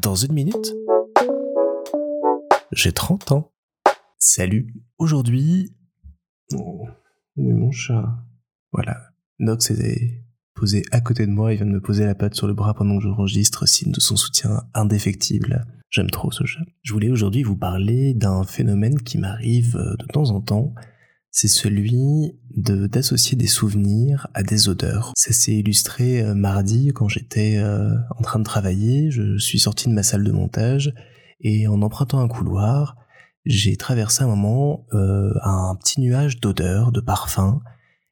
Dans une minute, j'ai 30 ans. Salut. Aujourd'hui, oh, où est mon chat Voilà. Nox est posé à côté de moi, il vient de me poser la patte sur le bras pendant que j'enregistre, signe de son soutien indéfectible. J'aime trop ce chat. Je voulais aujourd'hui vous parler d'un phénomène qui m'arrive de temps en temps, c'est celui de d'associer des souvenirs à des odeurs. Ça s'est illustré euh, mardi quand j'étais euh, en train de travailler, je suis sorti de ma salle de montage et en empruntant un couloir, j'ai traversé un moment euh, un petit nuage d'odeurs, de parfums,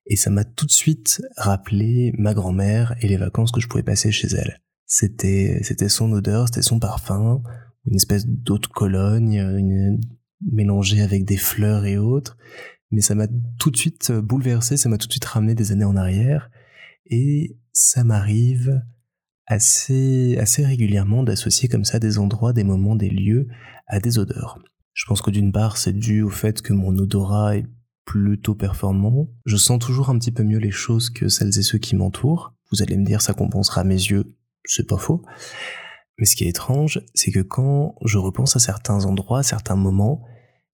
et ça m'a tout de suite rappelé ma grand-mère et les vacances que je pouvais passer chez elle. C'était c'était son odeur, c'était son parfum, une espèce d'eau de Cologne, une, mélangée avec des fleurs et autres mais ça m'a tout de suite euh, bouleversé, ça m'a tout de suite ramené des années en arrière, et ça m'arrive assez, assez régulièrement d'associer comme ça des endroits, des moments, des lieux à des odeurs. Je pense que d'une part, c'est dû au fait que mon odorat est plutôt performant. Je sens toujours un petit peu mieux les choses que celles et ceux qui m'entourent. Vous allez me dire, ça compensera mes yeux. C'est pas faux. Mais ce qui est étrange, c'est que quand je repense à certains endroits, certains moments,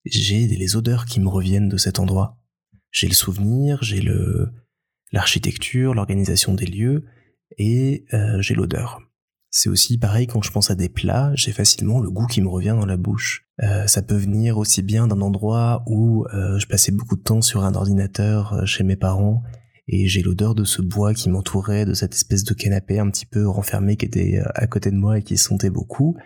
j'ai les odeurs qui me reviennent de cet endroit. J'ai le souvenir, j'ai le l'architecture, l'organisation des lieux et euh, j'ai l'odeur. C'est aussi pareil quand je pense à des plats, j'ai facilement le goût qui me revient dans la bouche. Euh, ça peut venir aussi bien d'un endroit où euh, je passais beaucoup de temps sur un ordinateur chez mes parents et j'ai l'odeur de ce bois qui m'entourait, de cette espèce de canapé un petit peu renfermé qui était à côté de moi et qui sentait beaucoup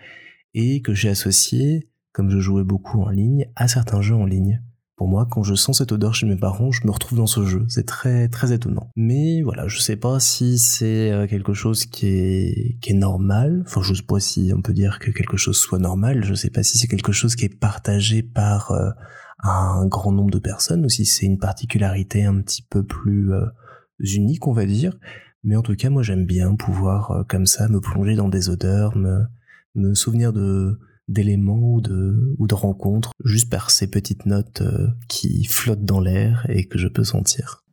et que j'ai associé comme je jouais beaucoup en ligne, à certains jeux en ligne. Pour moi, quand je sens cette odeur chez mes parents, je me retrouve dans ce jeu. C'est très très étonnant. Mais voilà, je sais pas si c'est euh, quelque chose qui est qui est normal. Enfin, je sais pas si on peut dire que quelque chose soit normal. Je sais pas si c'est quelque chose qui est partagé par euh, un grand nombre de personnes ou si c'est une particularité un petit peu plus euh, unique, on va dire. Mais en tout cas, moi, j'aime bien pouvoir comme ça me plonger dans des odeurs, me me souvenir de d'éléments ou de, ou de rencontres, juste par ces petites notes euh, qui flottent dans l'air et que je peux sentir.